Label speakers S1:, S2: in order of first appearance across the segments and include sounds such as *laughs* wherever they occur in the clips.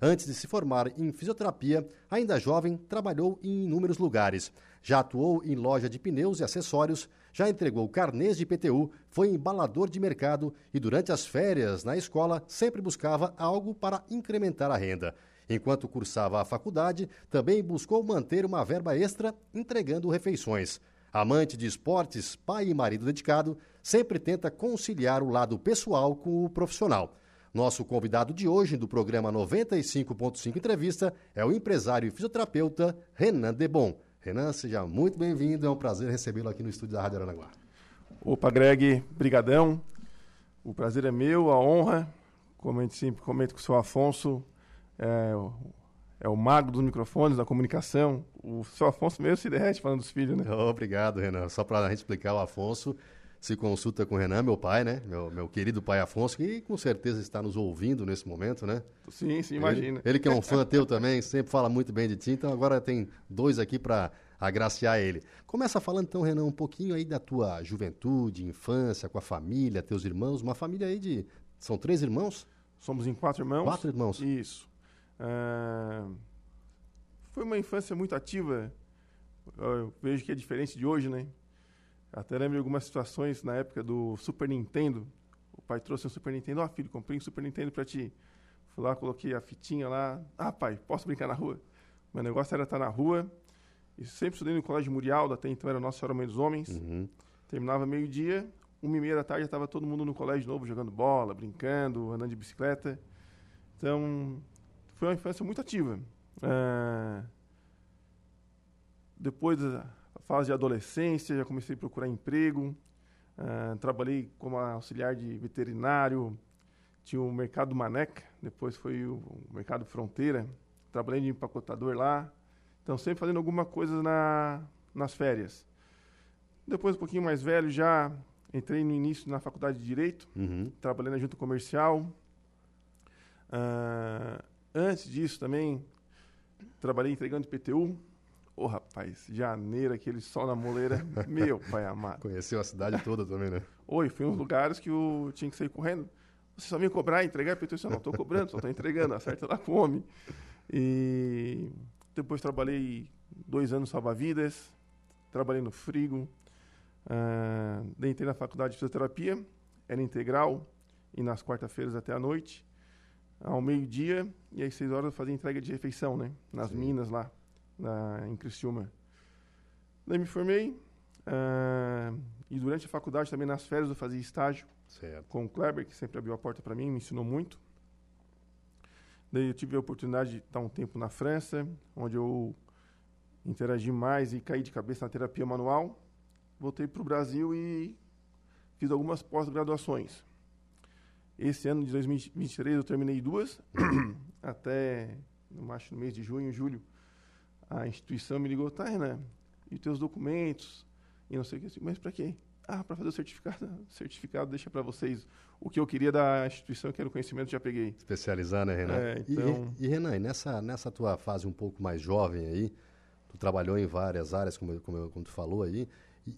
S1: Antes de se formar em fisioterapia, ainda jovem, trabalhou em inúmeros lugares. Já atuou em loja de pneus e acessórios, já entregou carnês de PTU, foi embalador de mercado e durante as férias na escola sempre buscava algo para incrementar a renda. Enquanto cursava a faculdade, também buscou manter uma verba extra entregando refeições. Amante de esportes, pai e marido dedicado, sempre tenta conciliar o lado pessoal com o profissional. Nosso convidado de hoje do programa 95.5 Entrevista é o empresário e fisioterapeuta Renan Debon. Renan, seja muito bem-vindo, é um prazer recebê-lo aqui no estúdio da Rádio Aranaguá.
S2: Opa, Greg, brigadão. O prazer é meu, a honra. Como a gente sempre comenta com o seu Afonso, é, é o mago dos microfones, da comunicação. O seu Afonso mesmo se derrete falando dos filhos, né?
S1: Obrigado, Renan. Só para a gente explicar, o Afonso se consulta com o Renan, meu pai, né? Meu, meu querido pai Afonso, que com certeza está nos ouvindo nesse momento, né?
S2: Sim, sim, imagina.
S1: Ele, ele que é um *laughs* fã teu também, sempre fala muito bem de ti, então agora tem dois aqui para agraciar ele. Começa falando então, Renan, um pouquinho aí da tua juventude, infância, com a família, teus irmãos, uma família aí de... São três irmãos?
S2: Somos em quatro irmãos.
S1: Quatro irmãos?
S2: Isso. Uh, foi uma infância muito ativa. Eu vejo que é diferente de hoje, né? Até lembro de algumas situações na época do Super Nintendo. O pai trouxe um Super Nintendo. Ó, oh, filho, comprei um Super Nintendo para ti. Fui lá, coloquei a fitinha lá. Ah, pai, posso brincar na rua? Meu negócio era estar na rua. E sempre estudei no Colégio Murialdo, até então era Nossa Senhora Mãe dos Homens. Uhum. Terminava meio-dia, uma e meia da tarde, já estava todo mundo no colégio novo, jogando bola, brincando, andando de bicicleta. Então, foi uma infância muito ativa. É... Depois fase de adolescência, já comecei a procurar emprego. É... Trabalhei como auxiliar de veterinário. Tinha o Mercado Maneca, depois foi o Mercado Fronteira. Trabalhei de empacotador lá. Então, sempre fazendo alguma coisa na, nas férias. Depois, um pouquinho mais velho, já entrei no início na faculdade de Direito, uhum. trabalhei na junta comercial. Uh, Antes disso também, trabalhei entregando PTU. Ô, oh, rapaz, janeiro, aquele sol na moleira, *laughs* meu pai amado.
S1: Conheceu a cidade toda também, né?
S2: Oi, fui em uns lugares que eu tinha que sair correndo. Você só vinha cobrar, entregar? Eu não estou cobrando, só estou entregando, acerta lá com o homem. E depois trabalhei dois anos salva-vidas, trabalhei no frigo, uh, entrei na faculdade de fisioterapia, era integral, e nas quarta-feiras até a noite ao meio-dia e às seis horas eu fazia entrega de refeição, né? Nas Sim. minas lá, na, em Criciúma. Daí me formei uh, e durante a faculdade também nas férias eu fazia estágio certo. com o Kleber, que sempre abriu a porta para mim, me ensinou muito. Daí eu tive a oportunidade de estar um tempo na França, onde eu interagi mais e caí de cabeça na terapia manual. Voltei para o Brasil e fiz algumas pós-graduações. Esse ano de 2023 eu terminei duas, *clears throat* até no, acho, no mês de junho, julho, a instituição me ligou, tá, Renan, e teus documentos, e não sei o que, assim, mas para quê? Ah, para fazer o certificado, *laughs* certificado deixa para vocês o que eu queria da instituição, que era o conhecimento, já peguei.
S1: Especializar, né, Renan? É, então... e, e, Renan, nessa, nessa tua fase um pouco mais jovem aí, tu trabalhou em várias áreas, como, como, como tu falou aí,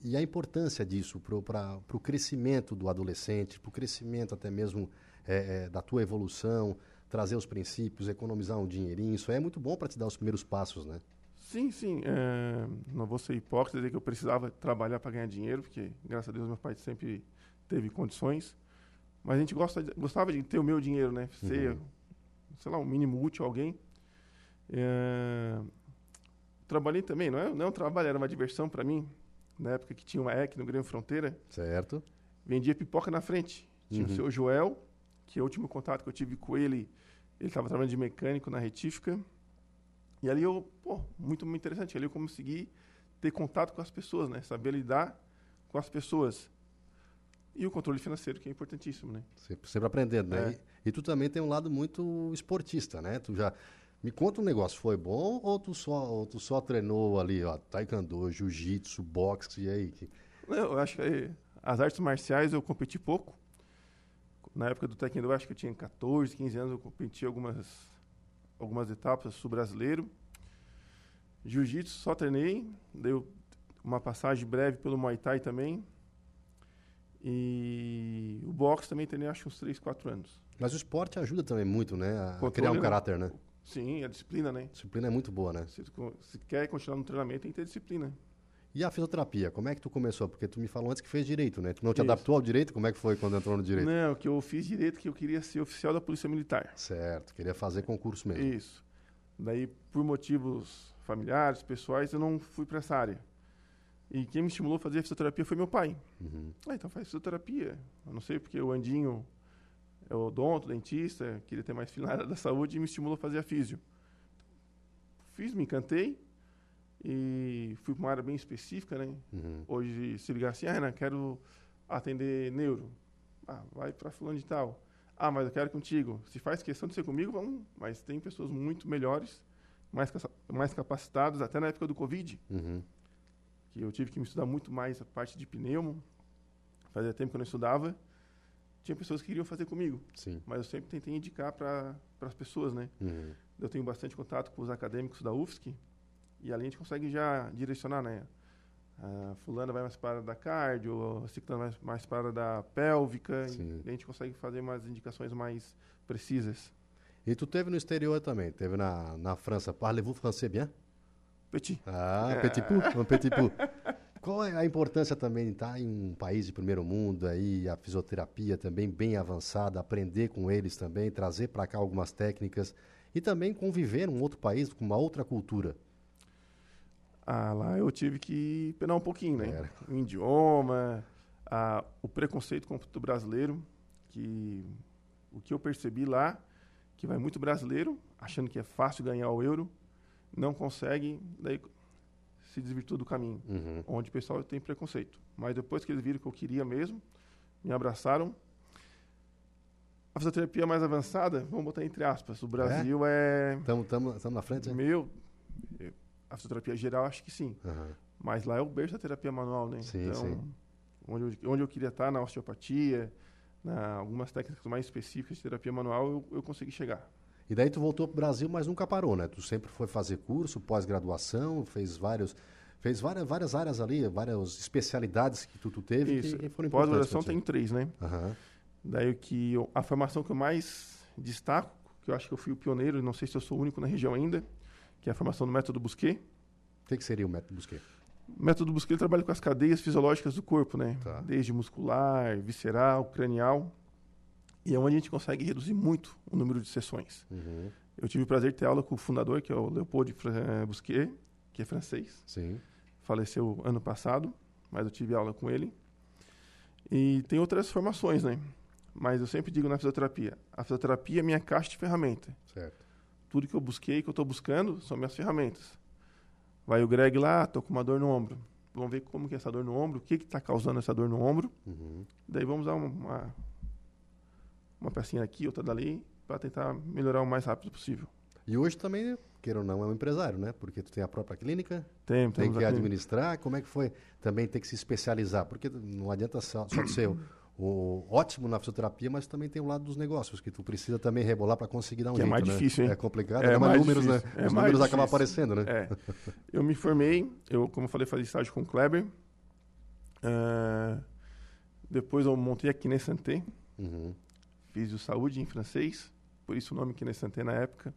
S1: e, a importância disso para o crescimento do adolescente, para o crescimento até mesmo é, é, da tua evolução, trazer os princípios, economizar um dinheirinho, isso é muito bom para te dar os primeiros passos, né?
S2: Sim, sim. É, não vou ser hipócrita dizer que eu precisava trabalhar para ganhar dinheiro, porque, graças a Deus, meu pai sempre teve condições. Mas a gente gosta de, gostava de ter o meu dinheiro, né? Ser, uhum. sei lá, um mínimo útil a alguém. É, trabalhei também, não é, não é um trabalho, era uma diversão para mim na época que tinha uma EC no Grêmio Fronteira.
S1: Certo.
S2: Vendia pipoca na frente. Tinha uhum. o seu Joel, que é o último contato que eu tive com ele, ele estava trabalhando de mecânico na retífica. E ali eu, pô, muito, muito interessante. Ali eu consegui ter contato com as pessoas, né? Saber lidar com as pessoas. E o controle financeiro, que é importantíssimo, né?
S1: Sempre, sempre aprendendo, né? É. E, e, tu também tem um lado muito esportista, né? Tu já me conta um negócio, foi bom ou tu só, ou tu só treinou ali, ó, taekwondo, jiu-jitsu, boxe, e aí?
S2: Não, eu acho que as artes marciais eu competi pouco. Na época do taekwondo, eu acho que eu tinha 14, 15 anos, eu competi algumas, algumas etapas sul-brasileiro. Jiu-jitsu só treinei, deu uma passagem breve pelo Muay Thai também. E o boxe também treinei acho uns 3, 4 anos.
S1: Mas o esporte ajuda também muito, né? A
S2: Controle,
S1: criar um
S2: né?
S1: caráter, né?
S2: Sim, a disciplina, né?
S1: A disciplina é muito boa, né?
S2: Se, se quer continuar no treinamento, tem que ter disciplina.
S1: E a fisioterapia, como é que tu começou? Porque tu me falou antes que fez direito, né? Tu não te
S2: Isso.
S1: adaptou ao direito? Como é que foi quando entrou no direito?
S2: Não, que eu fiz direito que eu queria ser oficial da Polícia Militar.
S1: Certo, queria fazer concurso mesmo.
S2: Isso. Daí, por motivos familiares, pessoais, eu não fui para essa área. E quem me estimulou a fazer fisioterapia foi meu pai.
S1: Uhum.
S2: Ah, então faz fisioterapia. Eu não sei porque o Andinho é odonto, dentista, queria ter mais filho na área da saúde e me estimulou a fazer a físio. Fiz, me encantei e fui para uma área bem específica, né?
S1: Uhum.
S2: Hoje, se ligar assim, ah, Renan, quero atender neuro. Ah, vai para fulano de tal. Ah, mas eu quero contigo. Se faz questão de ser comigo, vamos. Mas tem pessoas muito melhores, mais, mais capacitadas, até na época do Covid,
S1: Uhum.
S2: que eu tive que me estudar muito mais a parte de pneumo. Fazia tempo que eu não estudava. Tinha pessoas que queriam fazer comigo,
S1: Sim.
S2: mas eu sempre tentei indicar para as pessoas, né?
S1: Uhum.
S2: Eu tenho bastante contato com os acadêmicos da UFSC e ali a gente consegue já direcionar, né? A fulana vai mais para da cardio, ciclana vai mais para da pélvica, e a gente consegue fazer umas indicações mais precisas.
S1: E tu teve no exterior também, teve na, na França. Parlez-vous français bien?
S2: Petit.
S1: Ah, petit pou, um petit pou. Qual é a importância também de estar em um país de primeiro mundo aí, a fisioterapia também bem avançada, aprender com eles também, trazer para cá algumas técnicas e também conviver num outro país com uma outra cultura.
S2: Ah, lá eu tive que penar um pouquinho, né?
S1: Era.
S2: O idioma, a, o preconceito contra o brasileiro, que o que eu percebi lá, que vai muito brasileiro, achando que é fácil ganhar o euro, não consegue, daí se desvirtua do caminho,
S1: Uhum.
S2: onde o pessoal tem preconceito. Mas depois que eles viram que eu queria mesmo, me abraçaram. A fisioterapia mais avançada, vamos botar entre aspas, o Brasil é,
S1: Estamos na frente? né?
S2: meu, a fisioterapia geral acho que sim.
S1: Aham.
S2: Mas lá é o berço da terapia manual, né?
S1: Sim,
S2: então,
S1: sim.
S2: Onde, eu, onde eu queria estar, na osteopatia, na algumas técnicas mais específicas de terapia manual, eu, eu consegui chegar.
S1: E daí tu voltou para o Brasil, mas nunca parou, né? Tu sempre foi fazer curso, pós-graduação, fez vários, fez várias, várias áreas ali, várias especialidades que tu, tu teve
S2: Isso.
S1: que, foram importantes.
S2: Pós-graduação tem três, né?
S1: Aham.
S2: Daí que eu- a formação que eu mais destaco, que eu acho que eu fui o pioneiro, não sei se eu sou o único na região ainda, que é a formação do método Busquet.
S1: O que, que seria o método Busquet?
S2: O método Busquet trabalha com as cadeias fisiológicas do corpo, né?
S1: Tá.
S2: Desde muscular, visceral, cranial. E é onde a gente consegue reduzir muito o número de sessões.
S1: Uhum.
S2: Eu tive o prazer de ter aula com o fundador, que é o Leopold eh, Busquet, que é francês.
S1: Sim.
S2: Faleceu ano passado, mas eu tive aula com ele. E tem outras formações, né? Mas eu sempre digo na fisioterapia, a fisioterapia é minha caixa de ferramenta.
S1: Certo.
S2: Tudo que eu busquei, que eu estou buscando, são minhas ferramentas. Vai o Greg lá, tô com uma dor no ombro. Vamos ver como que é essa dor no ombro, o que está causando essa dor no ombro.
S1: Uhum.
S2: Daí vamos dar uma, uma pecinha aqui, outra dali, para tentar melhorar o mais rápido possível.
S1: E hoje também, queira ou não, é um empresário, né? Porque tu tem a própria clínica,
S2: Tem,
S1: tem que administrar. Como é que foi também ter que se especializar? Porque não adianta só, só ser o, ótimo na fisioterapia, mas também tem o lado dos negócios, que tu precisa também rebolar para conseguir dar um
S2: Que é
S1: jeito,
S2: mais
S1: né?
S2: difícil, hein?
S1: É complicado,
S2: É
S1: é mais
S2: mais
S1: números, né?
S2: difícil, é
S1: Os números acabam aparecendo, né?
S2: É. Eu me formei, eu, como eu falei, fazia estágio com o Kleber. Ah, depois eu montei a Kine Santé,
S1: Uhum.
S2: fiz o Saúde em francês, por isso o nome Kine Santé na época.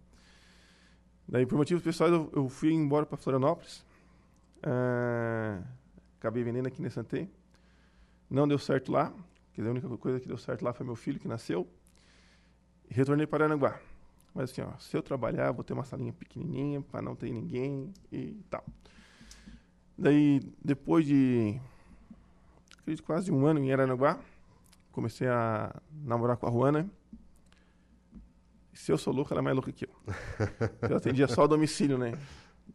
S2: Daí, por motivos pessoais, eu, eu fui embora para Florianópolis. Ah, acabei vendendo a Kine Santé. Não deu certo lá. Quer dizer, a única coisa que deu certo lá foi meu filho que nasceu. E retornei para Aranguá. Mas assim, ó, se eu trabalhar, vou ter uma salinha pequenininha para não ter ninguém e tal. Daí, depois de acredito, quase um ano em Aranaguá, comecei a namorar com a Ruana. Se eu sou louco, ela é mais louca que eu. *laughs* Eu atendia só o domicílio, né?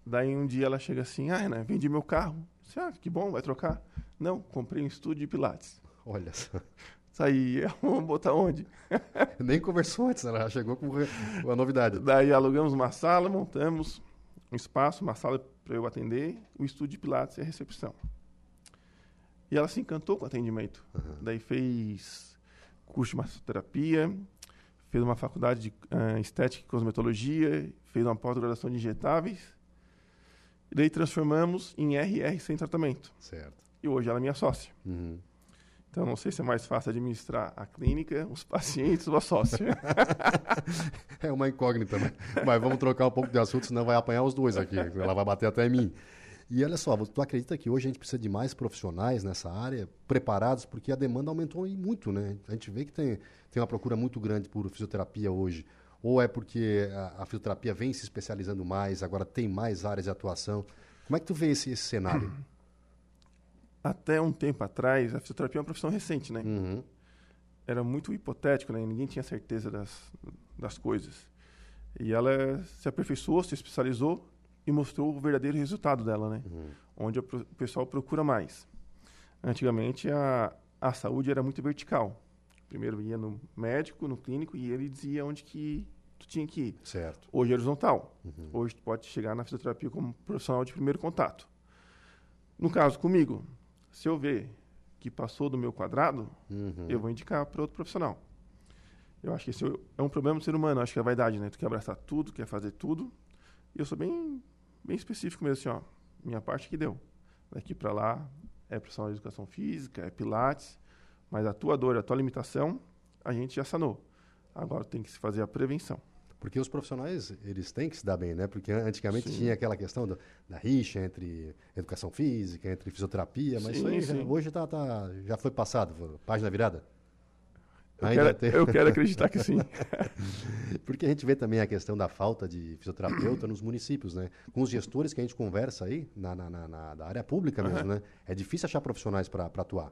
S2: Daí um dia ela chega assim, ah, Renan, vendi meu carro. Eu disse, ah, que bom, vai trocar? Não, comprei um estúdio de pilates.
S1: Olha só.
S2: Saí, *laughs* vamos botar onde? *laughs*
S1: Nem conversou antes, ela já chegou com a novidade.
S2: Daí alugamos uma sala, montamos um espaço, uma sala para eu atender, o estúdio de pilates e a recepção. E ela se encantou com o atendimento. Daí fez curso de massoterapia, fez uma faculdade de eh, estética e cosmetologia, fez uma pós-graduação de injetáveis. E daí transformamos em RR sem tratamento.
S1: Certo.
S2: E hoje ela é minha sócia.
S1: Uhum.
S2: Então, não sei se é mais fácil administrar a clínica, os pacientes ou a sócia. *laughs*
S1: é uma incógnita, né? Mas vamos trocar um pouco de assunto, senão vai apanhar os dois aqui. Ela vai bater até em mim. E olha só, tu acredita que hoje a gente precisa de mais profissionais nessa área, preparados, porque a demanda aumentou muito, né? A gente vê que tem, tem uma procura muito grande por fisioterapia hoje. Ou é porque a, a fisioterapia vem se especializando mais, agora tem mais áreas de atuação. Como é que tu vê esse, esse cenário? *clears throat*
S2: Até um tempo atrás, a fisioterapia é uma profissão recente, né?
S1: Uhum.
S2: Era muito hipotético, né? Ninguém tinha certeza das, das coisas. E ela se aperfeiçoou, se especializou e mostrou o verdadeiro resultado dela, né?
S1: Uhum.
S2: Onde o pessoal procura mais. Antigamente, a, a saúde era muito vertical. Primeiro ia no médico, no clínico, e ele dizia onde que tu tinha que ir.
S1: Certo.
S2: Hoje é horizontal.
S1: Uhum.
S2: Hoje tu pode chegar na fisioterapia como profissional de primeiro contato. No caso comigo, se eu ver que passou do meu quadrado,
S1: Uhum.
S2: eu vou indicar para outro profissional. Eu acho que esse é um problema do ser humano, acho que é a vaidade, né? Tu quer abraçar tudo, quer fazer tudo. E eu sou bem, bem específico mesmo, assim, ó. Minha parte que deu. Daqui para lá é profissional de educação física, é pilates, mas a tua dor, a tua limitação, a gente já sanou. Agora tem que se fazer a prevenção.
S1: Porque os profissionais, eles têm que se dar bem, né? Porque antigamente
S2: Sim.
S1: tinha aquela questão do- da rixa entre educação física, entre fisioterapia, mas isso
S2: Sim,
S1: aí já- hoje tá, tá- já foi passado, página virada.
S2: Eu, quero,
S1: tem.
S2: eu quero acreditar que sim. *laughs*
S1: Porque a gente vê também a questão da falta de fisioterapeuta nos municípios, né? Com os gestores que a gente conversa aí, na, na, na- na- área pública mesmo, né? É difícil achar profissionais para atuar.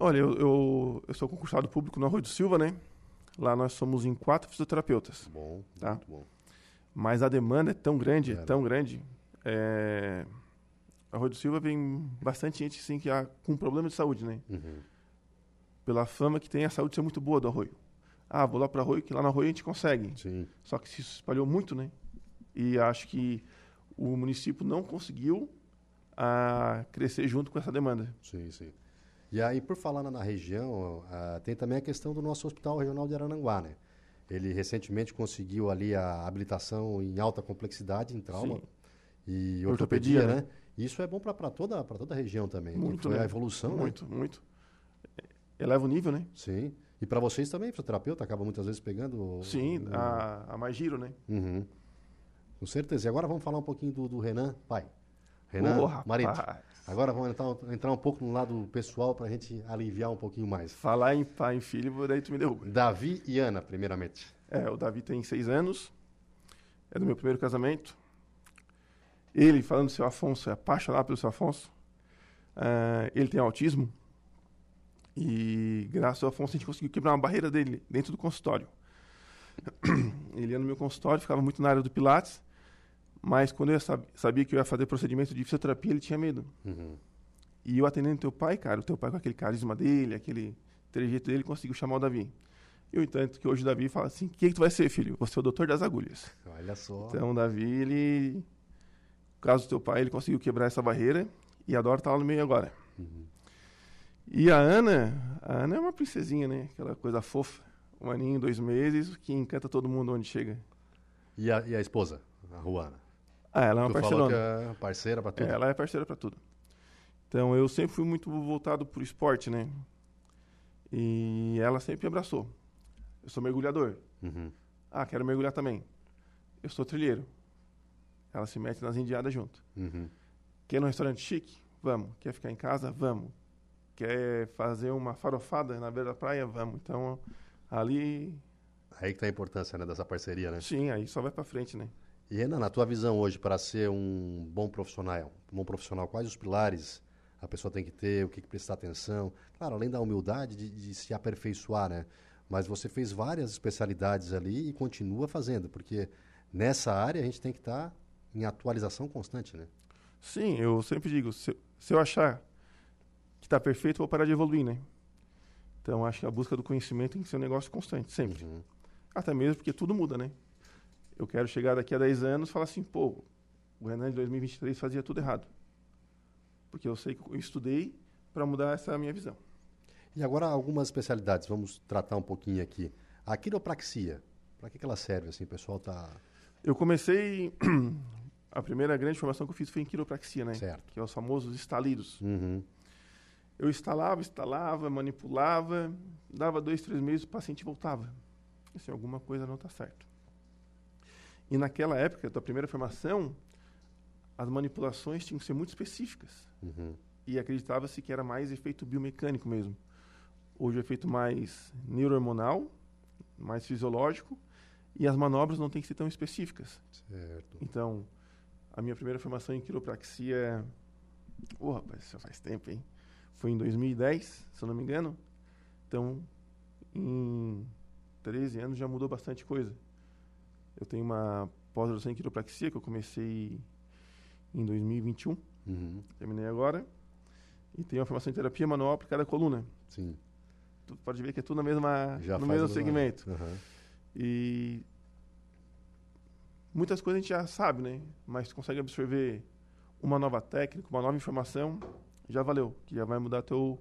S2: Olha, eu, eu, eu sou concursado público no Arroio do Silva, né? Lá nós somos em quatro fisioterapeutas.
S1: Bom,
S2: Tá.
S1: muito bom.
S2: Mas a demanda é tão grande, é
S1: É.
S2: tão grande. É... Arroio do Silva vem bastante gente assim, que há, com problema de saúde, né?
S1: Uhum.
S2: Pela fama que tem a saúde ser muito boa do Arroio. Ah, vou lá para Arroio, que lá no Arroio a gente consegue.
S1: Sim.
S2: Só que se espalhou muito, né? E acho que o município não conseguiu ah, crescer junto com essa demanda.
S1: Sim, sim. E aí, por falar na, na região, ah, tem também a questão do nosso Hospital Regional de Arananguá, né? Ele recentemente conseguiu ali a habilitação em alta complexidade em trauma
S2: Sim.
S1: e
S2: Ortopedia,
S1: ortopedia,
S2: né?
S1: né? Isso é bom para toda, pra toda a região também. que
S2: Muito,
S1: foi
S2: né?
S1: a evolução, né?
S2: Muito, muito. Eleva o nível, né?
S1: Sim. E para vocês também, fisioterapeuta, acaba muitas vezes pegando...
S2: Sim,
S1: o-
S2: a, a mais giro, né?
S1: Uhum. Com certeza. E agora vamos falar um pouquinho do, do Renan, pai. Renan,
S2: Ô, rapaz.
S1: Agora vamos entrar, entrar um pouco no lado pessoal para a gente aliviar um pouquinho mais.
S2: Falar em pai e filho, daí tu me derruba.
S1: Davi e Ana, primeiramente.
S2: É, o Davi tem seis anos, é do meu primeiro casamento. Ele, falando do seu Afonso, é apaixonado pelo seu Afonso. Ah, ele tem autismo. E graças ao Afonso a gente conseguiu quebrar uma barreira dele dentro do consultório. *clears throat* Ele ia no meu consultório, ficava muito na área do Pilates, mas quando eu sab- sabia que eu ia fazer procedimento de fisioterapia, ele tinha medo.
S1: Uhum.
S2: E eu atendendo teu pai, cara, o teu pai com aquele carisma dele, aquele trejeito dele, conseguiu chamar o Davi. E, no entanto, que hoje o Davi fala assim, o que, que tu vai ser, filho? Você é o doutor das agulhas.
S1: Olha só.
S2: Então, o Davi, ele... Caso do teu pai, ele conseguiu quebrar essa barreira e a Dora tá lá no meio agora.
S1: Uhum.
S2: E a Ana, a Ana é uma princesinha, né? Aquela coisa fofa. Um aninho, dois meses, que encanta todo mundo onde chega.
S1: E a, e a esposa, a Ruana?
S2: Ah, ela é uma
S1: tu falou
S2: parceirona.
S1: que é parceira para tudo.
S2: É, ela é parceira para tudo. Então eu sempre fui muito voltado pro esporte, né? E ela sempre me abraçou. Eu sou mergulhador.
S1: Uhum.
S2: Ah, quero mergulhar também. Eu sou trilheiro. Ela se mete nas indiadas junto.
S1: Uhum.
S2: Quer ir num restaurante chique? Vamos. Quer ficar em casa? Vamos. Quer fazer uma farofada na beira da praia? Vamos. Então ali,
S1: Aí que tá a importância né, dessa parceria, né?
S2: sim, aí só vai para frente, né?
S1: E Renan, na tua visão hoje, para ser um bom profissional, um bom profissional, quais os pilares a pessoa tem que ter, o que, que prestar atenção? Claro, além da humildade de, de se aperfeiçoar, né? Mas você fez várias especialidades ali e continua fazendo, porque nessa área a gente tem que estar em atualização constante, né?
S2: Sim, eu sempre digo, se, se eu achar que está perfeito, vou parar de evoluir, né? Então, acho que a busca do conhecimento tem que ser um negócio constante, sempre.
S1: Uhum.
S2: Até mesmo porque tudo muda, né? Eu quero chegar daqui a 10 anos e falar assim, pô, o Renan de 2023 fazia tudo errado. Porque eu sei que eu estudei para mudar essa minha visão.
S1: E agora algumas especialidades, vamos tratar um pouquinho aqui. A quiropraxia, para que, que ela serve? Assim, o pessoal tá
S2: Eu comecei... *clears throat* a primeira grande formação que eu fiz foi em quiropraxia, né?
S1: certo.
S2: Que é os famosos estalidos.
S1: Uhum.
S2: Eu instalava, instalava, manipulava, dava dois, três meses, o paciente voltava. Assim, alguma coisa não está certo. E naquela época, da primeira formação, as manipulações tinham que ser muito específicas.
S1: Uhum.
S2: E acreditava-se que era mais efeito biomecânico mesmo. Hoje é efeito mais neurohormonal, mais fisiológico, e as manobras não têm que ser tão específicas.
S1: Certo.
S2: Então, a minha primeira formação em quiropraxia, oh, rapaz, isso já faz tempo, hein? Foi em 2010, se eu não me engano. Então, em 13 anos já mudou bastante coisa. Eu tenho uma pós-graduação em quiropraxia que eu comecei em 2021,
S1: Uhum.
S2: terminei agora. E tenho uma formação em terapia manual aplicada à coluna.
S1: Sim.
S2: Tu pode ver que é tudo na mesma,
S1: Já
S2: no mesmo segmento.
S1: Uhum.
S2: E muitas coisas a gente já sabe, né? Mas tu consegue absorver uma nova técnica, uma nova informação, já valeu, que já vai mudar teu,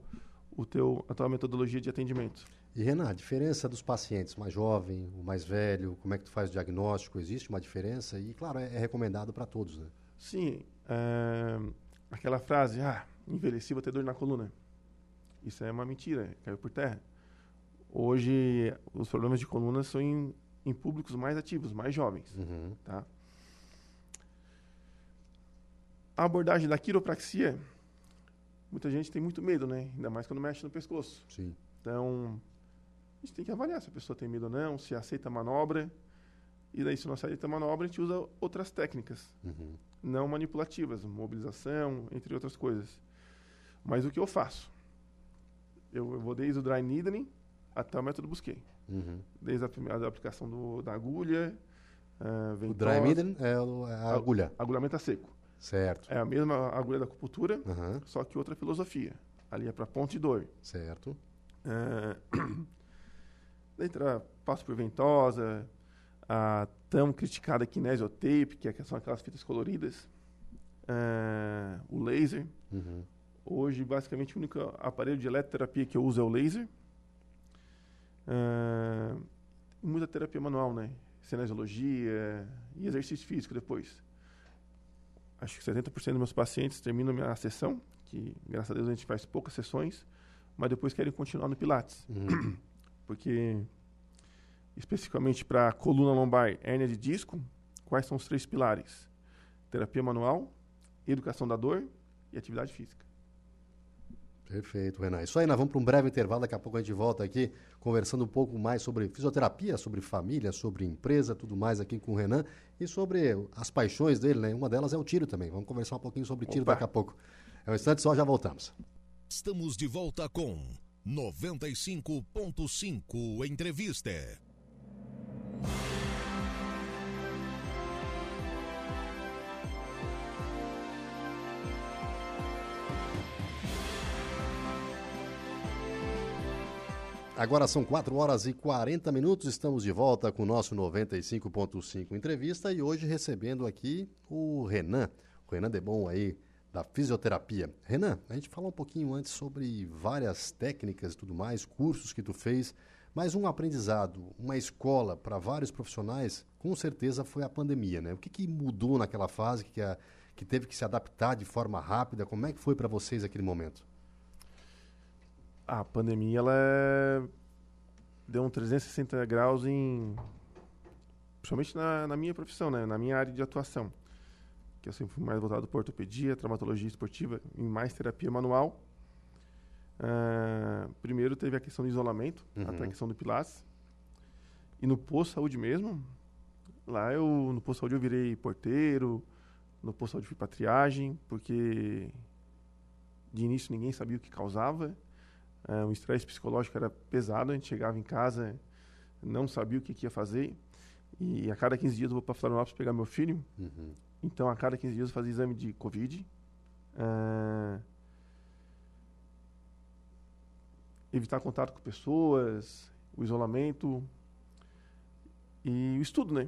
S2: o teu, a tua metodologia de atendimento.
S1: E Renan, a diferença dos pacientes mais jovem, o mais velho, como é que tu faz o diagnóstico? Existe uma diferença? E, claro, é, é recomendado para todos, né?
S2: Sim, é, aquela frase, ah, envelheci, vou ter dor na coluna. Isso é uma mentira, caiu por terra. Hoje, os problemas de coluna são em, em públicos mais ativos, mais jovens.
S1: Uhum.
S2: Tá? A abordagem da quiropraxia, muita gente tem muito medo, né? Ainda mais quando mexe no pescoço.
S1: Sim.
S2: Então, a gente tem que avaliar se a pessoa tem medo ou não, se aceita a manobra. E daí, se não aceita a manobra, a gente usa outras técnicas,
S1: Uhum.
S2: não manipulativas, mobilização, entre outras coisas. Mas o que eu faço? Eu, eu vou desde o dry needling até o método Busquet.
S1: Uhum.
S2: Desde a, primeira- da aplicação do, da agulha, ah,
S1: O
S2: ventosa,
S1: dry needle é o- é a agulha.
S2: agulhamento a seco.
S1: Certo.
S2: É a mesma agulha da acupuntura,
S1: Aham.
S2: só que outra filosofia. Ali é para ponto de dor.
S1: Certo.
S2: É... *clears throat* *coughs* Entra passo por ventosa, a tão criticada kinesiotape, que é- são aquelas fitas coloridas, é, o laser.
S1: Uhum.
S2: Hoje, basicamente, o único aparelho de eletroterapia que eu uso é o laser. E muita terapia manual, né? Cinesiologia e exercício físico depois. Acho que 70% dos meus pacientes terminam a minha sessão, que graças a Deus a gente faz poucas sessões, mas depois querem continuar no Pilates.
S1: Uhum. *clears throat*
S2: Porque, especificamente para coluna lombar, hérnia de disco, quais são os três pilares? Terapia manual, educação da dor e atividade física.
S1: Perfeito, Renan. Isso aí, nós vamos para um breve intervalo. Daqui a pouco a gente volta aqui conversando um pouco mais sobre fisioterapia, sobre família, sobre empresa, tudo mais aqui com o Renan e sobre as paixões dele, né? Uma delas é o tiro também. Vamos conversar um pouquinho sobre tiro
S2: Opa.
S1: daqui a pouco. É um instante só, já voltamos.
S3: Estamos de volta com 95.5 Entrevista.
S1: Agora são 4 horas e 40 minutos, estamos de volta com o nosso 95.5 entrevista e hoje recebendo aqui o Renan, o Renan Debon aí da fisioterapia. Renan, a gente falou um pouquinho antes sobre várias técnicas e tudo mais, cursos que tu fez, mas um aprendizado, uma escola para vários profissionais, com certeza foi a pandemia, né? O que, que mudou naquela fase que, a, que teve que se adaptar de forma rápida? Como é que foi para vocês aquele momento?
S2: A pandemia, ela é- deu um 360 graus em... Principalmente na, na minha profissão, né? Na minha área de atuação. Que eu sempre fui mais voltado para ortopedia, traumatologia esportiva e mais terapia manual. Ah, primeiro teve a questão do isolamento,
S1: Uhum.
S2: até a questão do Pilates. E no posto saúde mesmo, lá eu, no posto saúde eu virei porteiro, no posto saúde fui para triagem, porque de início ninguém sabia o que causava. É, o estresse psicológico era pesado, a gente chegava em casa, não sabia o que, que ia fazer. E a cada 15 dias eu vou para Florianópolis pegar meu filho.
S1: Uhum.
S2: Então, a cada 15 dias eu fazia exame de Covid. É, evitar contato com pessoas, o isolamento e o estudo, né?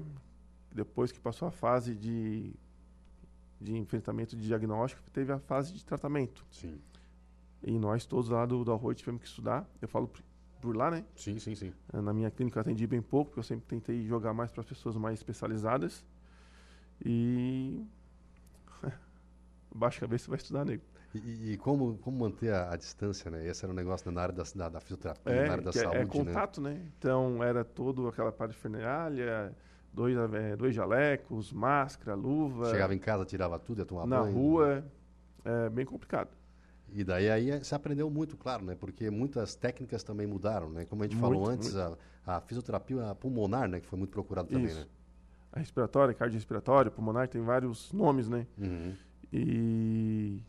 S2: Depois que passou a fase de, de enfrentamento de diagnóstico, teve a fase de tratamento.
S1: Sim,
S2: E nós todos lá do, do Arroio tivemos que estudar. Eu falo por, lá, né?
S1: sim, sim, sim.
S2: Eh, Na minha clínica eu atendi bem pouco, porque eu sempre tentei jogar mais para as pessoas mais especializadas. E. *laughs* Baixa a cabeça e vai estudar, nego.
S1: E, e como, como manter a, a, distância, né? Esse era um negócio na área da, da, da fisioterapia,
S2: é,
S1: na área da
S2: é,
S1: saúde,
S2: é contato, né? né? Então, era todo aquela parafernália, dois, é, dois jalecos, máscara, luva.
S1: Chegava em casa, tirava tudo, ia tomar
S2: na
S1: banho.
S2: Na rua, é bem complicado.
S1: E daí aí você aprendeu muito, claro, né? Porque muitas técnicas também mudaram, né? Como a gente muito, falou antes, a, a, fisioterapia pulmonar, né? Que foi muito procurado também,
S2: Isso.
S1: né?
S2: Respiratória, cardiorrespiratória, pulmonar, tem vários nomes, né?
S1: Uhum.
S2: E,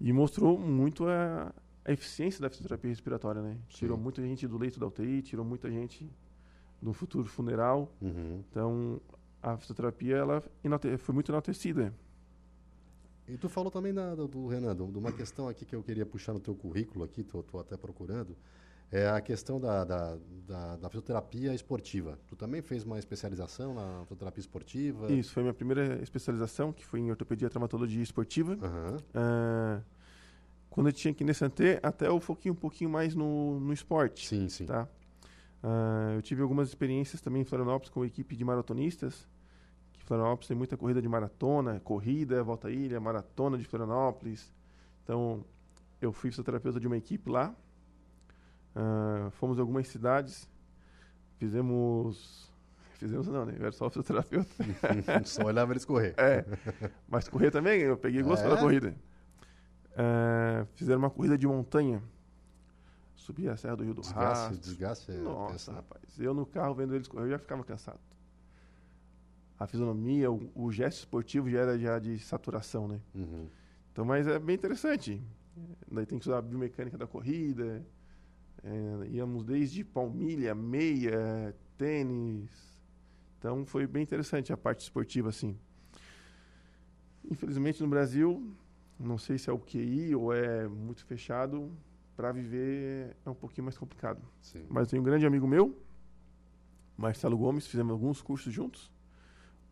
S2: e mostrou muito a, a, eficiência da fisioterapia respiratória, né? Tirou
S1: Sim.
S2: muita gente do leito da UTI, tirou muita gente do futuro funeral.
S1: Uhum.
S2: Então, a fisioterapia, ela foi muito enaltecida.
S1: E tu falou também da, do, do, Renan, de uma questão aqui que eu queria puxar no teu currículo aqui, tô, tô até procurando, é a questão da, da, da, da, fisioterapia esportiva. Tu também fez uma especialização na fisioterapia esportiva?
S2: Isso, foi a minha primeira especialização, que foi em ortopedia e traumatologia esportiva.
S1: Uhum.
S2: Uh, quando eu tinha aqui nesse Santé, até eu foquei um pouquinho mais no, no esporte.
S1: Sim, sim.
S2: Tá? Uh, eu tive algumas experiências também em Florianópolis com a equipe de maratonistas, Florianópolis tem muita corrida de maratona, corrida, volta à ilha, maratona de Florianópolis. Então, eu fui fisioterapeuta de uma equipe lá. Uh, fomos em algumas cidades. Fizemos. Fizemos não, né? Eu era só *laughs* fisioterapeuta. *laughs*
S1: só olhava eles correr.
S2: É. Mas correr também, eu peguei gosto
S1: é?
S2: pela corrida. Uh, fizeram uma corrida de montanha. Subi a Serra do Rio do
S1: desgaste,
S2: Rastro.
S1: Desgaste,
S2: Nossa,
S1: pensa.
S2: rapaz. Eu no carro vendo eles correr, eu já ficava cansado a fisionomia, o, o, gesto esportivo já era já de saturação, né?
S1: Uhum.
S2: Então, mas é bem interessante. Daí tem que estudar a biomecânica da corrida. É, íamos desde palmilha, meia, tênis. Então foi bem interessante a parte esportiva, assim. Infelizmente no Brasil, não sei se é o QI ou é muito fechado, para viver é um pouquinho mais complicado.
S1: Sim.
S2: Mas tem um grande amigo meu, Marcelo Gomes, fizemos alguns cursos juntos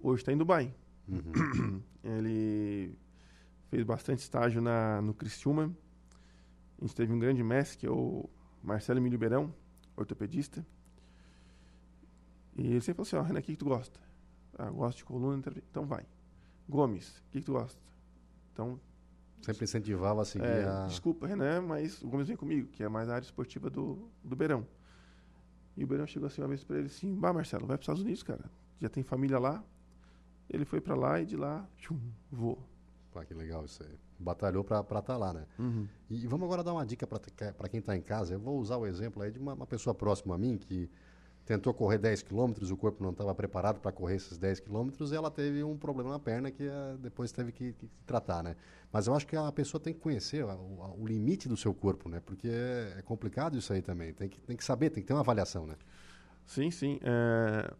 S2: hoje está em Dubai.
S1: Uhum. *clears throat*
S2: Ele fez bastante estágio na, no Criciúma. A gente teve um grande mestre, que é o Marcelo Emílio Beirão, ortopedista. E ele sempre falou assim, ó, oh, Renan, o que, que tu gosta? Ah, gosto de coluna, então vai. Gomes, o que, que tu gosta? Então...
S1: Sempre incentivava a seguir
S2: é,
S1: a...
S2: Desculpa, Renan, mas o Gomes vem comigo, que é mais a área esportiva do, do Beirão. E o Beirão chegou assim uma vez para ele assim, bah, Marcelo, vai para os Estados Unidos, cara. Já tem família lá, ele foi para lá e de lá, tchum, voou.
S1: Que legal isso aí. Batalhou para estar tá lá, né?
S2: Uhum.
S1: E, e, vamos agora dar uma dica para quem está em casa. Eu vou usar o exemplo aí de uma, uma, pessoa próxima a mim que tentou correr 10 quilômetros, o corpo não estava preparado para correr esses 10 quilômetros e ela teve um problema na perna que uh, depois teve que, que, tratar, né? Mas eu acho que a pessoa tem que conhecer o, o, o limite do seu corpo, né? Porque é, é, complicado isso aí também. Tem que, tem que saber, tem que ter uma avaliação, né?
S2: Sim, sim. É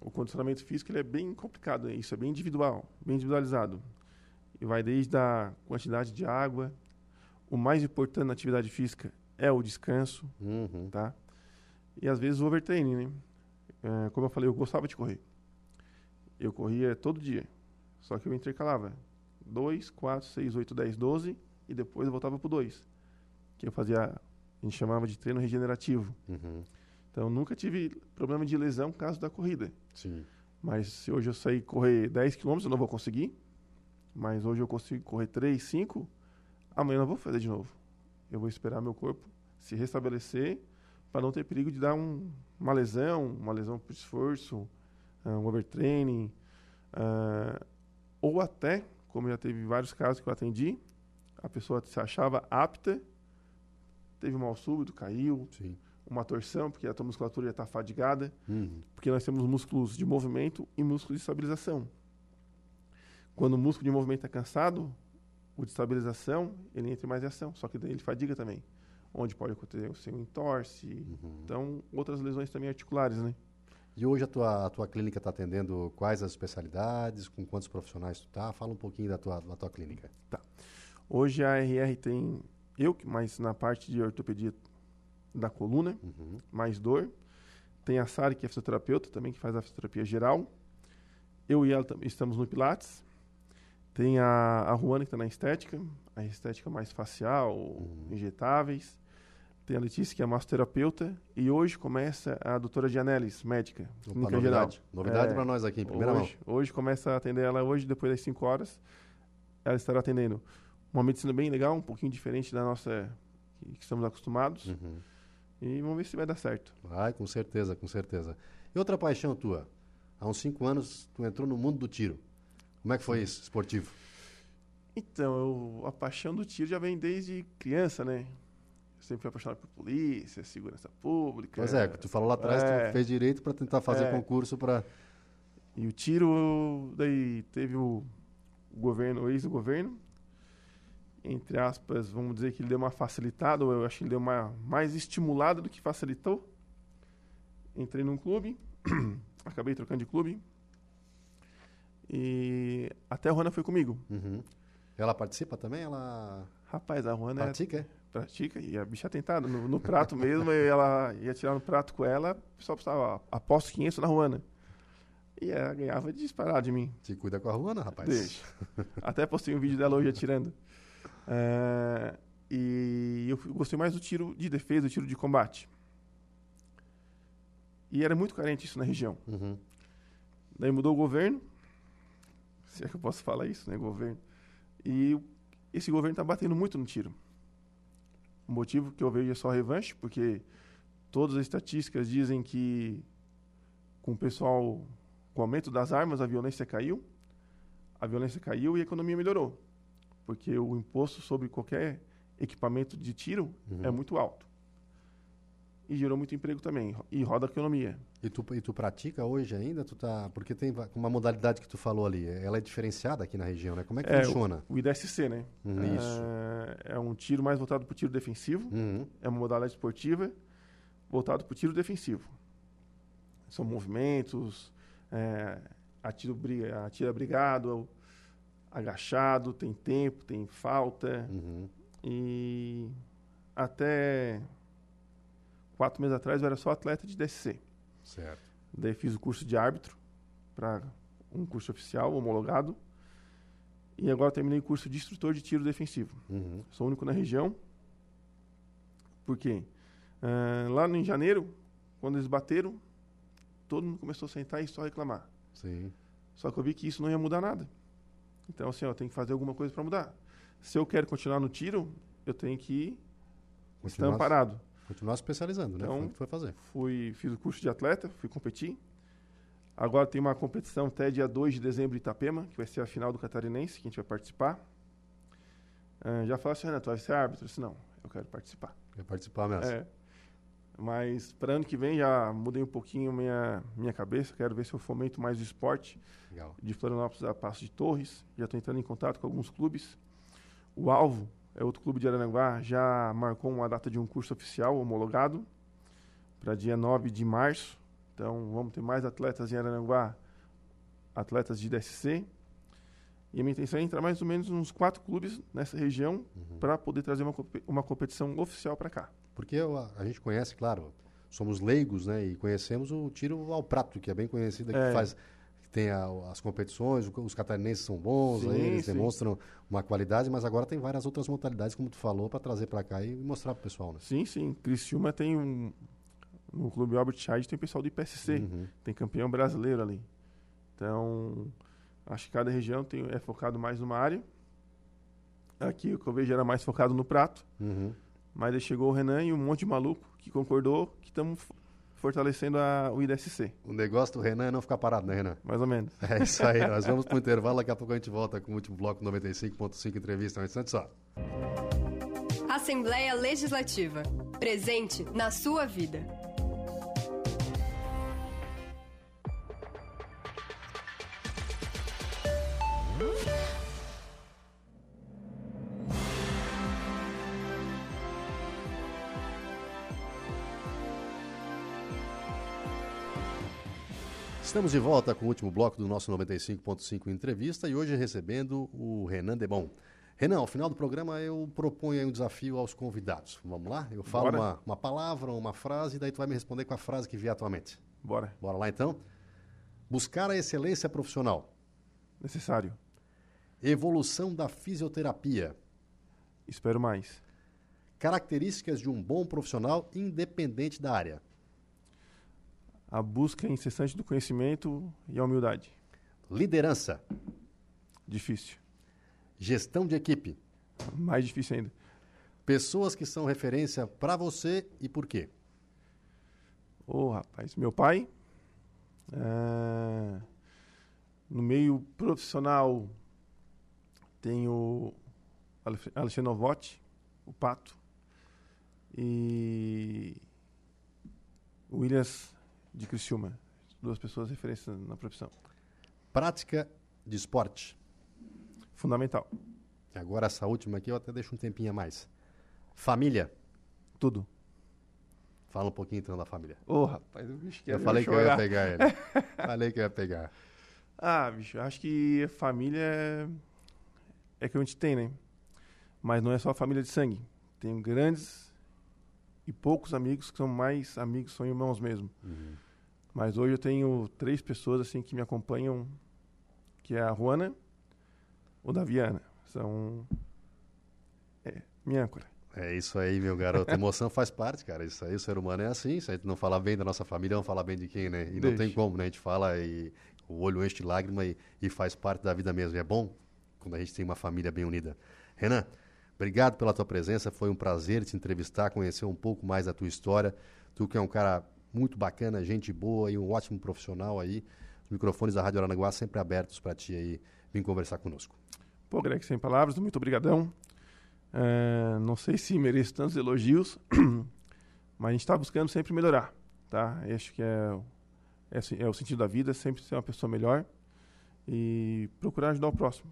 S2: o condicionamento físico ele é bem complicado, isso é bem individual, bem individualizado. E vai desde a quantidade de água. O mais importante na atividade física é o descanso,
S1: uhum.
S2: tá? E às vezes o overtraining, né? É, como eu falei, eu gostava de correr. Eu corria todo dia, só que eu intercalava 2, 4, 6, 8, 10, 12 e depois eu voltava para o 2. Que eu fazia, a gente chamava de treino regenerativo.
S1: Uhum.
S2: Então, nunca tive problema de lesão por causa da corrida.
S1: Sim.
S2: Mas se hoje eu sair correr 10 km, eu não vou conseguir. Mas hoje eu consigo correr 3, 5, amanhã eu não vou fazer de novo. Eu vou esperar meu corpo se restabelecer para não ter perigo de dar um, uma lesão, uma lesão por esforço, um overtraining, uh, ou até, como já teve vários casos que eu atendi, a pessoa se achava apta, teve um mal súbito, caiu,
S1: Sim
S2: uma torção, porque a tua musculatura já está fadigada,
S1: uhum.
S2: porque nós temos músculos de movimento e músculos de estabilização. Quando o músculo de movimento é cansado, o de estabilização, ele entra mais em ação, só que daí ele fadiga também. Onde pode acontecer o seu entorce,
S1: uhum.
S2: então outras lesões também articulares, né?
S1: E hoje a tua, a tua clínica está atendendo quais as especialidades, com quantos profissionais tu tá? Fala um pouquinho da tua, da tua clínica.
S2: Tá. Hoje a RR tem eu, mas na parte de ortopedia da coluna,
S1: uhum.
S2: mais dor. Tem a Sari, que é fisioterapeuta também, que faz a fisioterapia geral. Eu e ela estamos no Pilates. Tem a, a Juana, que está na estética, a estética mais facial,
S1: uhum.
S2: injetáveis. Tem a Letícia, que é massoterapeuta. E hoje começa a doutora Gianelis, médica,
S1: Opa, novidade.
S2: geral.
S1: Novidade
S2: É,
S1: para nós aqui, em primeira
S2: hoje,
S1: mão.
S2: hoje começa a atender ela hoje, depois das 5 horas. Ela estará atendendo uma medicina bem legal, um pouquinho diferente da nossa que, que estamos acostumados.
S1: Uhum.
S2: E vamos ver se vai dar certo.
S1: Vai, com certeza, com certeza. E outra paixão tua? Há uns cinco anos tu entrou no mundo do tiro. Como é que foi isso, esportivo?
S2: Então, eu, a paixão do tiro já vem desde criança, né? Eu sempre fui apaixonado por polícia, segurança pública.
S1: Pois é, tu falou lá atrás,
S2: É.
S1: tu fez direito para tentar fazer
S2: É.
S1: concurso para
S2: E o tiro, daí teve o, o governo, o ex-governo, entre aspas, vamos dizer que ele deu uma facilitada, ou eu acho que ele deu uma mais estimulada do que facilitou. Entrei num clube, *clears throat* acabei trocando de clube. E até a Juana foi comigo.
S1: Uhum. Ela participa também? Ela
S2: Rapaz, a Juana é
S1: pratica? é?
S2: pratica e a bicha é tentada. No, no prato mesmo, e ela ia tirar no prato com ela, o pessoal precisava, aposto 500 na Juana. E ela ganhava disparado de mim.
S1: Te cuida com a Ruana, rapaz.
S2: Deixa. *laughs* Até postei um vídeo dela hoje atirando. É, e eu gostei mais do tiro de defesa, do tiro de combate. E era muito carente isso na região.
S1: Uhum.
S2: Daí mudou o governo. Se é que eu posso falar isso, né? Governo. E esse governo está batendo muito no tiro. O motivo que eu vejo é só revanche, porque todas as estatísticas dizem que com o pessoal, com o aumento das armas, a violência caiu. A violência caiu e a economia melhorou. Porque o imposto sobre qualquer equipamento de tiro
S1: Uhum.
S2: é muito alto. E gerou muito emprego também. E roda a economia.
S1: E tu, e tu pratica hoje ainda? Tu tá, porque tem uma modalidade que tu falou ali, ela é diferenciada aqui na região, né? Como é que
S2: É,
S1: funciona?
S2: O IDSC, né?
S1: Hum, Isso.
S2: É, é um tiro mais voltado para o tiro defensivo.
S1: Uhum.
S2: É uma modalidade esportiva voltado para o tiro defensivo. São movimentos, é, atiro, briga, atira brigado, agachado, tem tempo, tem falta.
S1: Uhum.
S2: E até quatro meses atrás eu era só atleta de DSC.
S1: Certo.
S2: Daí fiz o curso de árbitro para um curso oficial homologado. E agora terminei o curso de instrutor de tiro defensivo.
S1: Uhum.
S2: Sou o único na região. Por quê? Ah, lá em janeiro, quando eles bateram, todo mundo começou a sentar e só reclamar.
S1: Sim.
S2: Só que eu vi que isso não ia mudar nada. Então, assim, ó, eu tenho que fazer alguma coisa para mudar. Se eu quero continuar no tiro, eu tenho que estar amparado.
S1: Continuar se especializando, né?
S2: Então-
S1: Foi o que tu foi fazer.
S2: Fui, fiz o curso de atleta, fui competir. Agora tem uma competição até dia 2 de dezembro em Itapema, que vai ser a final do Catarinense, que a gente vai participar. Ah, já falaram assim, Renato, vai ser árbitro? Eu disse, não, eu quero participar.
S1: Quer participar mesmo.
S2: É. Mas para ano que vem já mudei um pouquinho minha, minha cabeça, quero ver se eu fomento mais o esporte.
S1: Legal.
S2: De Florianópolis a Passo de Torres, já estou entrando em contato com alguns clubes. O Alvo é outro clube de Araranguá, já marcou uma data de um curso oficial homologado para dia 9 de março. Então vamos ter mais atletas em Araranguá, atletas de DSC. E a minha intenção é entrar mais ou menos uns quatro clubes nessa região
S1: Uhum.
S2: para poder trazer uma, uma competição oficial para cá.
S1: Porque a, a gente conhece, claro, somos leigos, né? E conhecemos o tiro ao prato, que é bem conhecido, que
S2: É.
S1: faz que tem a- as competições, o- os catarinenses são bons,
S2: Sim,
S1: aí eles
S2: sim.
S1: demonstram uma qualidade, mas agora tem várias outras modalidades, como tu falou, para trazer para cá e mostrar pro pessoal, né?
S2: Sim, sim. Criciúma tem um. No Clube Albert Scheid tem pessoal do IPSC.
S1: Uhum.
S2: Tem campeão brasileiro ali. Então, acho que cada região tem, é focado mais numa área. Aqui o que eu vejo era mais focado no prato.
S1: Uhum.
S2: Mas aí chegou o Renan e um monte de maluco que concordou que estamos fortalecendo a, o IDSC.
S1: O negócio do Renan é não ficar parado, né, Renan?
S2: Mais ou menos.
S1: É isso aí, *laughs* nós vamos pro intervalo, daqui a pouco a gente volta com o último bloco 95.5 entrevista, um instante só.
S4: Assembleia Legislativa. Presente na sua vida.
S1: Estamos de volta com o último bloco do nosso 95.5 entrevista e hoje recebendo o Renan Debon. Renan, ao final do programa eu proponho um desafio aos convidados. Vamos lá? Eu falo
S2: Bora.
S1: uma, uma palavra, uma frase, e daí tu vai me responder com a frase que vier à tua mente.
S2: Bora.
S1: Bora lá então? Buscar a excelência profissional.
S2: Necessário.
S1: Evolução da fisioterapia.
S2: Espero mais.
S1: Características de um bom profissional independente da área.
S2: A busca incessante do conhecimento e a humildade.
S1: Liderança.
S2: Difícil.
S1: Gestão de equipe.
S2: mais difícil ainda.
S1: Pessoas que são referência para você e por quê?
S2: Ô, rapaz, meu pai. é, no meio profissional, tem o Alex- Alexandre Novotti, o Pato. E Williams de Criciúma. Duas pessoas referências na profissão.
S1: Prática de esporte.
S2: Fundamental.
S1: Agora essa última aqui eu até deixo um tempinho a mais. Família.
S2: Tudo.
S1: Fala um pouquinho então da família.
S2: Ô, rapaz, o bicho quer
S1: Eu falei que eu ia pegar ele. *laughs* falei que eu ia pegar.
S2: Ah, bicho, acho que a família é... é que a gente tem, né? Mas não é só a família de sangue. Tenho grandes e poucos amigos que são mais amigos, são irmãos mesmo. Mas hoje eu tenho três pessoas assim que me acompanham, que é a Juana, o Daviana. São é, minha âncora.
S1: É isso aí, meu garoto. Emoção faz parte, cara. Isso aí, o ser humano é assim. Se a gente não falar bem da nossa família, vamos falar bem de quem, né? E não
S2: Deixa.
S1: tem como, né? A gente fala e o olho enche de lágrima e, e faz parte da vida mesmo. E é bom quando a gente tem uma família bem unida. Renan, obrigado pela tua presença. Foi um prazer te entrevistar, conhecer um pouco mais da tua história. Tu que é um cara muito bacana, gente boa e um ótimo profissional aí. Os microfones da Rádio Aranaguá sempre abertos para ti aí vir conversar conosco.
S2: Pô, Greg, sem palavras, muito obrigadão. É, não sei se mereço tantos elogios, *clears throat* mas a gente está buscando sempre melhorar, tá? Eu acho que é, o- é, é o sentido da vida, sempre ser uma pessoa melhor e procurar ajudar o próximo.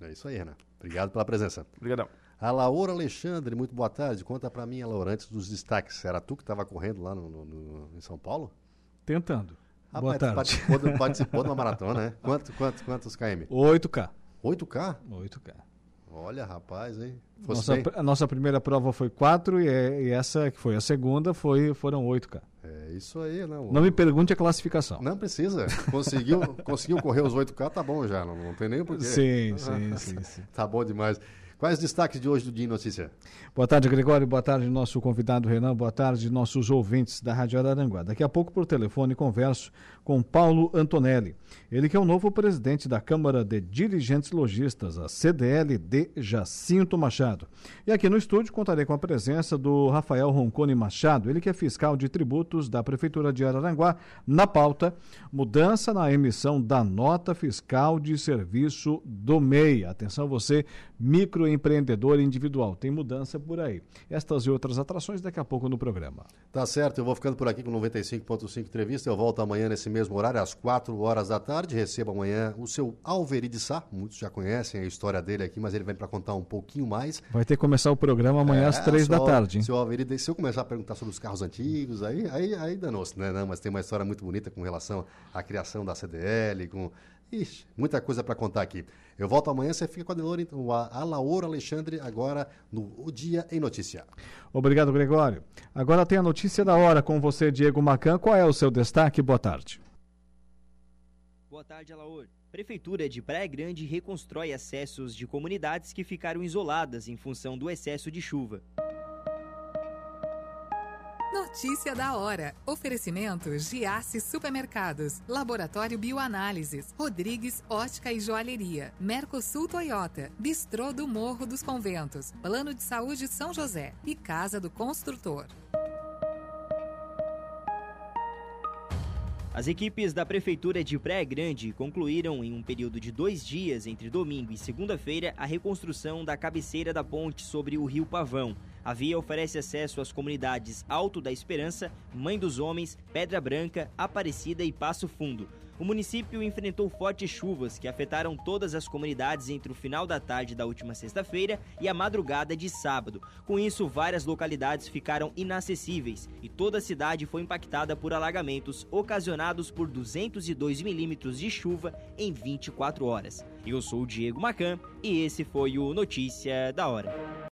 S1: É isso aí, Renan. Obrigado pela presença.
S2: Obrigadão.
S1: A Laura Alexandre, muito boa tarde. Conta pra mim, Laura, antes dos destaques. Era tu que estava correndo lá no, no- no- em São Paulo?
S5: Tentando. Boa
S1: Rapaz, tu
S5: tarde.
S1: Participou, do- participou de uma maratona, né? Quanto, quanto, quantos km?
S5: 8K.
S1: 8K?
S5: 8K.
S1: Olha, rapaz, hein? Fosse
S5: Nossa, a nossa primeira prova foi 4 e, e essa que foi a segunda foi, foram 8K.
S1: É isso aí, né? O-
S5: Não me pergunte a classificação.
S1: Não precisa. Conseguiu, *laughs* conseguiu correr os 8K, tá bom já. Não, não tem nem porquê.
S5: Sim, *laughs* sim, sim, sim.
S1: Tá bom demais. Quais os destaques de hoje do Dia em Notícia?
S5: Boa tarde, Gregório. Boa tarde, nosso convidado Renan. Boa tarde, nossos ouvintes da Rádio Araranguá. Daqui a pouco, por telefone, converso com Paulo Antonelli. Ele que é o novo presidente da Câmara de Dirigentes Logistas, a CDL de Jacinto Machado. E aqui no estúdio contarei com a presença do Rafael Roncone Machado, ele que é fiscal de tributos da Prefeitura de Araranguá. Na pauta, mudança na emissão da nota fiscal de serviço do MEI. Atenção você, microempreendedor individual. Tem mudança por aí. Estas e outras atrações daqui a pouco no programa.
S1: Tá certo, eu vou ficando por aqui com 95.5 entrevista. Eu volto amanhã nesse mesmo horário, às 4 horas da tarde. Recebo amanhã o seu Alveri de Sá. Muitos já conhecem a história dele aqui, mas ele vem para contar um pouquinho mais.
S5: Vai ter que começar o programa amanhã às
S1: É,
S5: três da
S1: seu-
S5: tarde. Hein?
S1: Seu Alveri, se eu começar a perguntar sobre os carros antigos, aí, aí, aí danou-se, né? Não, mas tem uma história muito bonita com relação à criação da CDL, com. Ixi, muita coisa para contar aqui. Eu volto amanhã, você fica com a Delor, então, a, a Laura Alexandre, agora no O Dia em Notícia.
S5: Obrigado, Gregório. Agora tem a notícia da hora com você, Diego Macan. Qual é o seu destaque? Boa tarde.
S6: Boa tarde, Alaor. Prefeitura de Praia Grande reconstrói acessos de comunidades que ficaram isoladas em função do excesso de chuva.
S7: Notícia da hora. Oferecimento Giasse Supermercados, Laboratório Bioanálises, Rodrigues Ótica e Joalheria, Mercosul Toyota, Bistrô do Morro dos Conventos, Plano de Saúde São José e Casa do Construtor.
S6: As equipes da Prefeitura de Praia Grande concluíram em um período de dois dias, entre domingo e segunda-feira, a reconstrução da cabeceira da ponte sobre o Rio Pavão. A via oferece acesso às comunidades Alto da Esperança, Mãe dos Homens, Pedra Branca, Aparecida e Passo Fundo. O município enfrentou fortes chuvas que afetaram todas as comunidades entre o final da tarde da última sexta-feira e a madrugada de sábado. Com isso, várias localidades ficaram inacessíveis e toda a cidade foi impactada por alagamentos ocasionados por 202 milímetros de chuva em 24 horas. Eu sou o Diego Macan e esse foi o Notícia da Hora.